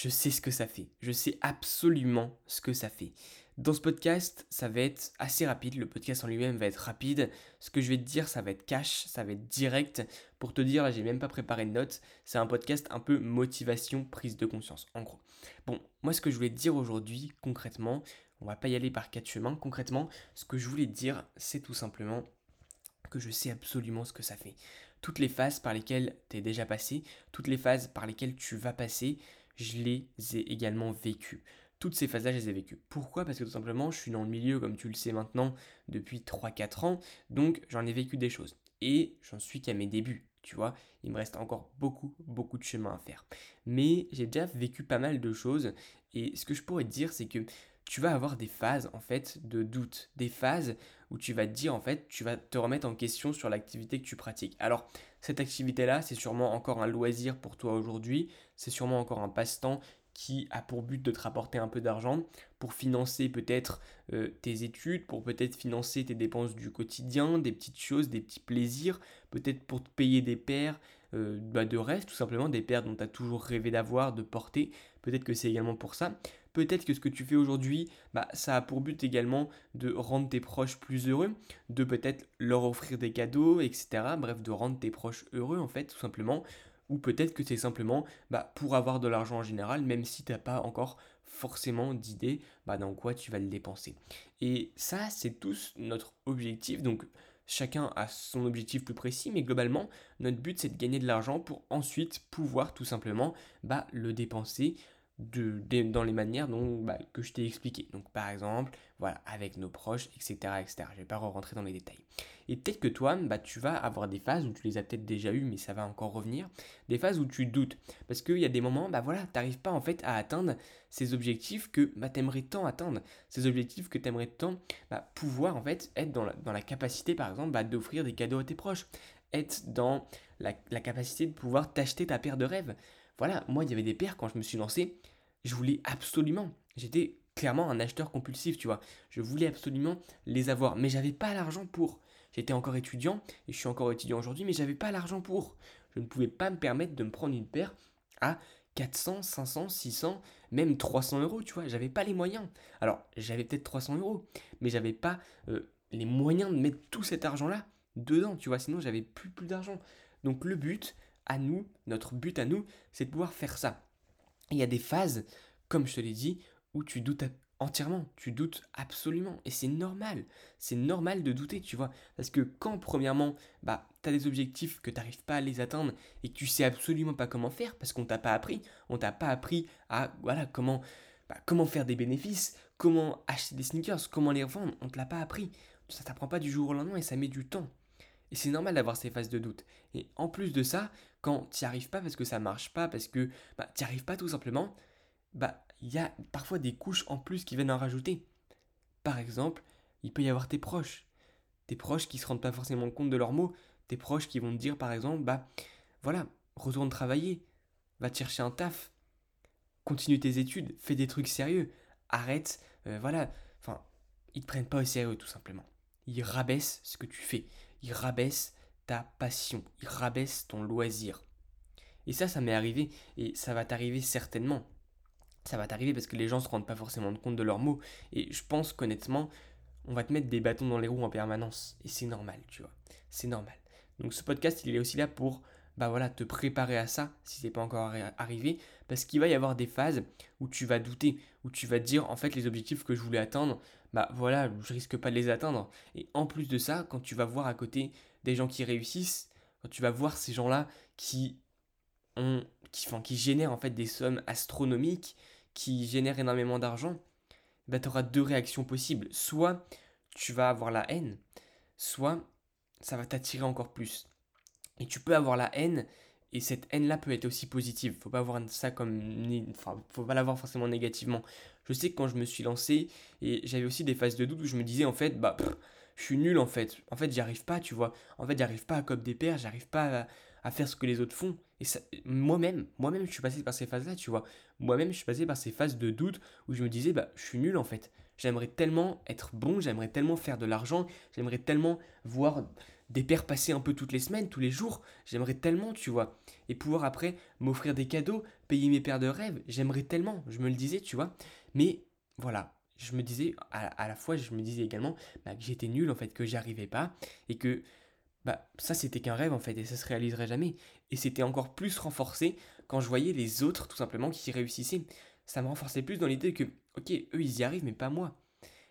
je sais ce que ça fait. Je sais absolument ce que ça fait. Dans ce podcast, ça va être assez rapide. Le podcast en lui-même va être rapide. Ce que je vais te dire, ça va être cash, ça va être direct. Pour te dire, là, j'ai même pas préparé de notes. C'est un podcast un peu motivation, prise de conscience, en gros. Bon, moi, ce que je voulais te dire aujourd'hui, concrètement, on va pas y aller par quatre chemins. Concrètement, ce que je voulais te dire, c'est tout simplement que je sais absolument ce que ça fait. Toutes les phases par lesquelles tu es déjà passé, toutes les phases par lesquelles tu vas passer, je les ai également vécues. Toutes ces phases-là, je les ai vécues. Pourquoi? Parce que tout simplement, je suis dans le milieu, comme tu le sais maintenant, depuis 3-4 ans, donc j'en ai vécu des choses. Et j'en suis qu'à mes débuts, tu vois. Il me reste encore beaucoup, beaucoup de chemin à faire. Mais j'ai déjà vécu pas mal de choses, et ce que je pourrais te dire, c'est que tu vas avoir des phases en fait de doute, des phases où tu vas te dire en fait, tu vas te remettre en question sur l'activité que tu pratiques. Alors, cette activité-là, c'est sûrement encore un loisir pour toi aujourd'hui, c'est sûrement encore un passe-temps qui a pour but de te rapporter un peu d'argent pour financer peut-être euh, tes études, pour peut-être financer tes dépenses du quotidien, des petites choses, des petits plaisirs, peut-être pour te payer des paires euh, bah, de rêve, tout simplement, des paires dont tu as toujours rêvé d'avoir, de porter. Peut-être que c'est également pour ça. Peut-être que ce que tu fais aujourd'hui, bah, ça a pour but également de rendre tes proches plus heureux, de peut-être leur offrir des cadeaux, etc. Bref, de rendre tes proches heureux en fait, tout simplement. Ou peut-être que c'est simplement bah, pour avoir de l'argent en général, même si tu n'as pas encore forcément d'idée bah, dans quoi tu vas le dépenser. Et ça, c'est tous notre objectif. Donc, chacun a son objectif plus précis, mais globalement, notre but, c'est de gagner de l'argent pour ensuite pouvoir tout simplement bah, le dépenser de, dans les manières dont, bah, que je t'ai expliqué. Donc par exemple, voilà, avec nos proches, etc. etc. Je ne vais pas rentrer dans les détails. Et peut-être que toi, bah, tu vas avoir des phases où tu les as peut-être déjà eues, mais ça va encore revenir. Des phases où tu doutes. Parce qu'il y a des moments, bah voilà, tu n'arrives pas en fait à atteindre ces objectifs que bah, tu aimerais tant atteindre. Ces objectifs que tu aimerais tant bah, pouvoir en fait être dans la, dans la capacité par exemple bah, d'offrir des cadeaux à tes proches. Être dans la, la capacité de pouvoir t'acheter ta paire de rêves. Voilà, moi il y avait des paires quand je me suis lancé, je voulais absolument. J'étais clairement un acheteur compulsif, tu vois. Je voulais absolument les avoir, mais j'avais pas l'argent pour. J'étais encore étudiant et je suis encore étudiant aujourd'hui, mais j'avais pas l'argent pour. Je ne pouvais pas me permettre de me prendre une paire à 400, 500, 600, même 300 euros, tu vois. J'avais pas les moyens. Alors, j'avais peut-être 300 euros, mais j'avais pas euh, les moyens de mettre tout cet argent-là dedans, tu vois. Sinon, j'avais plus, plus d'argent. Donc, le but à nous, notre but à nous, c'est de pouvoir faire ça il y a des phases, comme je te l'ai dit, où tu doutes entièrement, tu doutes absolument. Et c'est normal, c'est normal de douter, tu vois. Parce que quand, premièrement, bah, tu as des objectifs que tu n'arrives pas à les atteindre et que tu sais absolument pas comment faire, parce qu'on t'a pas appris, on t'a pas appris à, voilà, comment, bah, comment faire des bénéfices, comment acheter des sneakers, comment les revendre, on te l'a pas appris. Ça t'apprend pas du jour au lendemain et ça met du temps. Et c'est normal d'avoir ces phases de doute. Et en plus de ça, quand tu n'y arrives pas parce que ça marche pas, parce que bah, tu n'y arrives pas tout simplement, bah il y a parfois des couches en plus qui viennent en rajouter. Par exemple, il peut y avoir tes proches. Tes proches qui ne se rendent pas forcément compte de leurs mots. Tes proches qui vont te dire par exemple, bah voilà, retourne travailler, va te chercher un taf, continue tes études, fais des trucs sérieux, arrête, euh, voilà. Enfin, ils te prennent pas au sérieux tout simplement. Ils rabaissent ce que tu fais il rabaisse ta passion, il rabaisse ton loisir. Et ça, ça m'est arrivé, et ça va t'arriver certainement. Ça va t'arriver parce que les gens ne se rendent pas forcément compte de leurs mots. Et je pense qu'honnêtement, on va te mettre des bâtons dans les roues en permanence. Et c'est normal, tu vois. C'est normal. Donc ce podcast, il est aussi là pour bah voilà, te préparer à ça si c'est pas encore arrivé, parce qu'il va y avoir des phases où tu vas douter, où tu vas dire en fait les objectifs que je voulais atteindre, bah voilà, je risque pas de les atteindre. Et en plus de ça, quand tu vas voir à côté des gens qui réussissent, quand tu vas voir ces gens-là qui ont, qui, qui génèrent en fait des sommes astronomiques, qui génèrent énormément d'argent, bah tu auras deux réactions possibles. Soit tu vas avoir la haine, soit ça va t'attirer encore plus. Et tu peux avoir la haine, et cette haine-là peut être aussi positive. Faut pas voir ça comme. Enfin, faut pas l'avoir forcément négativement. Je sais que quand je me suis lancé, et j'avais aussi des phases de doute où je me disais, en fait, bah, je suis nul en fait. En fait, j'y arrive pas, tu vois. En fait, j'arrive pas à copier des pères, j'arrive pas à, faire ce que les autres font. Et moi-même, moi-même, je suis passé par ces phases-là, tu vois. Moi-même, je suis passé par ces phases de doute où je me disais, bah, je suis nul en fait. J'aimerais tellement être bon, j'aimerais tellement faire de l'argent, j'aimerais tellement voir des paires passées un peu toutes les semaines, tous les jours. J'aimerais tellement, tu vois. Et pouvoir après m'offrir des cadeaux, payer mes paires de rêves. J'aimerais tellement, je me le disais, tu vois. Mais voilà, je me disais, à, la fois, je me disais également bah, que j'étais nul, en fait, que j'y arrivais pas. Et que bah, ça, c'était qu'un rêve, en fait, et ça se réaliserait jamais. Et c'était encore plus renforcé quand je voyais les autres, tout simplement, qui réussissaient. Ça me renforçait plus dans l'idée que, ok, eux, ils y arrivent, mais pas moi.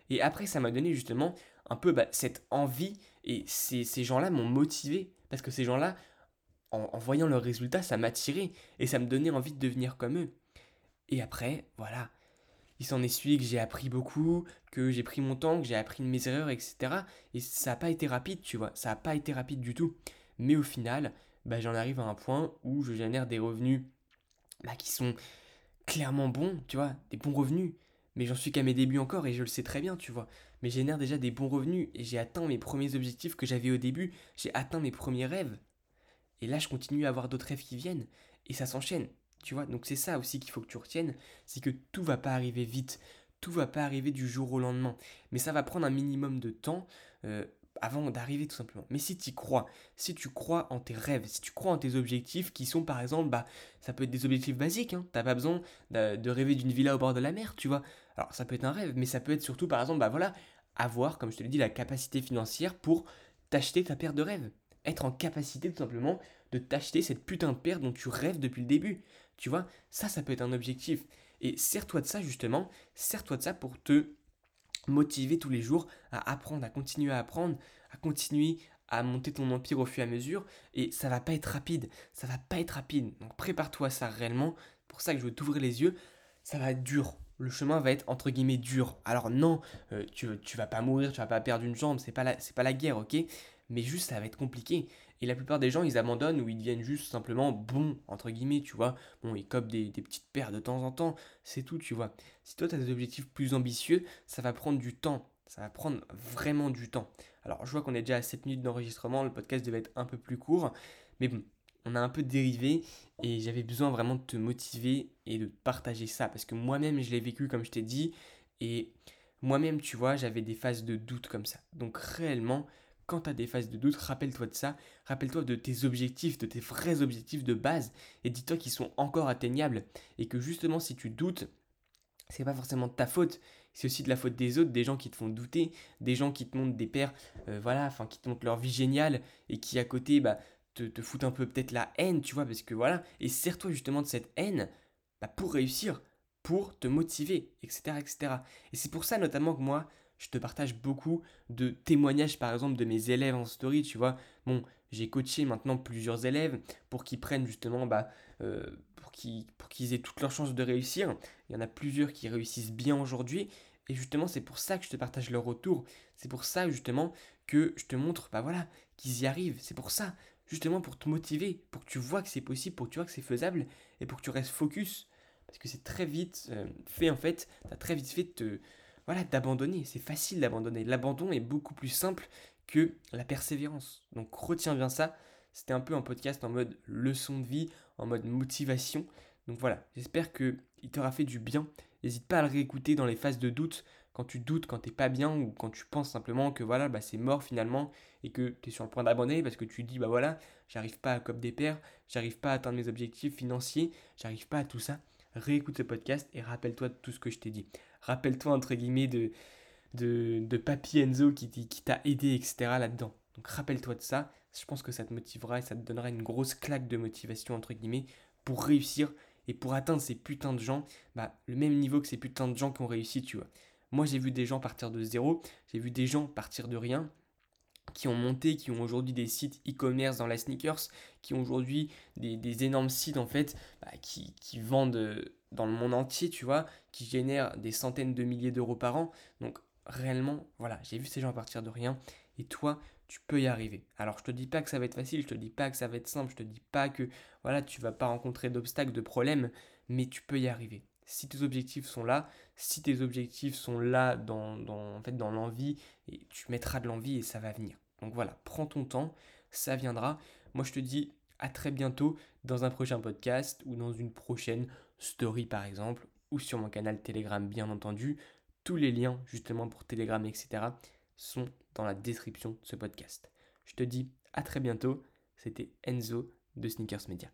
Et après, ça m'a donné justement un peu bah, cette envie, et ces, gens-là m'ont motivé, parce que ces gens-là, en, voyant leurs résultats, ça m'attirait, et ça me donnait envie de devenir comme eux. Et après, voilà, il s'en est suivi que j'ai appris beaucoup, que j'ai pris mon temps, que j'ai appris de mes erreurs, etc. Et ça n'a pas été rapide, tu vois, ça n'a pas été rapide du tout. Mais au final, bah, j'en arrive à un point où je génère des revenus bah, qui sont clairement bons, tu vois, des bons revenus. Mais j'en suis qu'à mes débuts encore et je le sais très bien, tu vois. Mais génère déjà des bons revenus et j'ai atteint mes premiers objectifs que j'avais au début. J'ai atteint mes premiers rêves. Et là, je continue à avoir d'autres rêves qui viennent et ça s'enchaîne. Tu vois, donc c'est ça aussi qu'il faut que tu retiennes, c'est que tout va pas arriver vite, tout va pas arriver du jour au lendemain, mais ça va prendre un minimum de temps euh, avant d'arriver tout simplement. Mais si tu crois, si tu crois en tes rêves, si tu crois en tes objectifs qui sont par exemple, bah, ça peut être des objectifs basiques, hein, t'as pas besoin de, rêver d'une villa au bord de la mer, tu vois. Alors ça peut être un rêve, mais ça peut être surtout par exemple, bah voilà, avoir, comme je te l'ai dit, la capacité financière pour t'acheter ta paire de rêves. Être en capacité tout simplement de t'acheter cette putain de paire dont tu rêves depuis le début. Tu vois, ça, ça peut être un objectif. Et sers-toi de ça justement, sers-toi de ça pour te motiver tous les jours à apprendre, à continuer à apprendre, à continuer à monter ton empire au fur et à mesure. Et ça va pas être rapide, ça va pas être rapide. Donc prépare-toi ça réellement. Pour ça que je veux t'ouvrir les yeux. Ça va être dur. Le chemin va être entre guillemets dur. Alors non, euh, tu, tu vas pas mourir, tu vas pas perdre une jambe, c'est pas c'est pas la guerre, ok? Mais juste ça va être compliqué. Et la plupart des gens, ils abandonnent ou ils deviennent juste simplement bons, entre guillemets, tu vois. Bon, ils copent des, petites paires de temps en temps, c'est tout, tu vois. Si toi, tu as des objectifs plus ambitieux, ça va prendre du temps. Ça va prendre vraiment du temps. Alors, je vois qu'on est déjà à 7 minutes d'enregistrement, le podcast devait être un peu plus court. Mais bon, on a un peu dérivé et j'avais besoin vraiment de te motiver et de partager ça. Parce que moi-même, je l'ai vécu, comme je t'ai dit. Et moi-même, tu vois, j'avais des phases de doute comme ça. Donc, réellement, quand tu as des phases de doute, rappelle-toi de ça, rappelle-toi de tes objectifs, de tes vrais objectifs de base, et dis-toi qu'ils sont encore atteignables, et que justement si tu doutes, c'est pas forcément de ta faute, c'est aussi de la faute des autres, des gens qui te font douter, des gens qui te montrent des pères, euh, voilà, enfin qui te montrent leur vie géniale, et qui à côté, bah, te, te foutent un peu peut-être la haine, tu vois, parce que voilà, et sers-toi justement de cette haine, bah, pour réussir, pour te motiver, etc., etc. Et c'est pour ça notamment que moi, je te partage beaucoup de témoignages, par exemple, de mes élèves en story, tu vois. Bon, j'ai coaché maintenant plusieurs élèves pour qu'ils prennent justement, bah, euh, pour qu'ils aient toutes leurs chances de réussir. Il y en a plusieurs qui réussissent bien aujourd'hui. Et justement, c'est pour ça que je te partage leur retour. C'est pour ça, justement, que je te montre, bah voilà, qu'ils y arrivent. C'est pour ça, justement, pour te motiver, pour que tu vois que c'est possible, pour que tu vois que c'est faisable, et pour que tu restes focus. Parce que c'est très vite euh, fait, en fait, tu très vite fait voilà, d'abandonner. C'est facile d'abandonner. L'abandon est beaucoup plus simple que la persévérance. Donc retiens bien ça. C'était un peu un podcast en mode leçon de vie, en mode motivation. Donc voilà, j'espère qu'il t'aura fait du bien. N'hésite pas à le réécouter dans les phases de doute, quand tu doutes, quand t'es pas bien ou quand tu penses simplement que voilà, bah, c'est mort finalement et que tu es sur le point d'abandonner parce que tu dis bah voilà, j'arrive pas à cop des pairs, j'arrive pas à atteindre mes objectifs financiers, j'arrive pas à tout ça. Réécoute ce podcast et rappelle-toi de tout ce que je t'ai dit rappelle-toi entre guillemets de, de, de Papy Enzo qui, qui t'a aidé, etc. là-dedans. Donc rappelle-toi de ça, je pense que ça te motivera et ça te donnera une grosse claque de motivation, entre guillemets, pour réussir et pour atteindre ces putains de gens, bah, le même niveau que ces putains de gens qui ont réussi, tu vois. Moi, j'ai vu des gens partir de zéro, j'ai vu des gens partir de rien, qui ont monté, qui ont aujourd'hui des sites e-commerce dans la sneakers, qui ont aujourd'hui des, énormes sites en fait, bah, qui, qui, vendent euh, dans le monde entier, tu vois, qui génèrent des centaines de milliers d'euros par an. Donc réellement, voilà, j'ai vu ces gens partir de rien, et toi, tu peux y arriver. Alors je te dis pas que ça va être facile, je te dis pas que ça va être simple, je te dis pas que voilà, tu vas pas rencontrer d'obstacles, de problèmes, mais tu peux y arriver. Si tes objectifs sont là, si tes objectifs sont là dans, dans en fait, dans l'envie, et tu mettras de l'envie et ça va venir. Donc voilà, prends ton temps, ça viendra. Moi je te dis à très bientôt dans un prochain podcast ou dans une prochaine story par exemple, ou sur mon canal Telegram bien entendu. Tous les liens justement pour Telegram, etc. sont dans la description de ce podcast. Je te dis à très bientôt. C'était Enzo de Sneakers Media.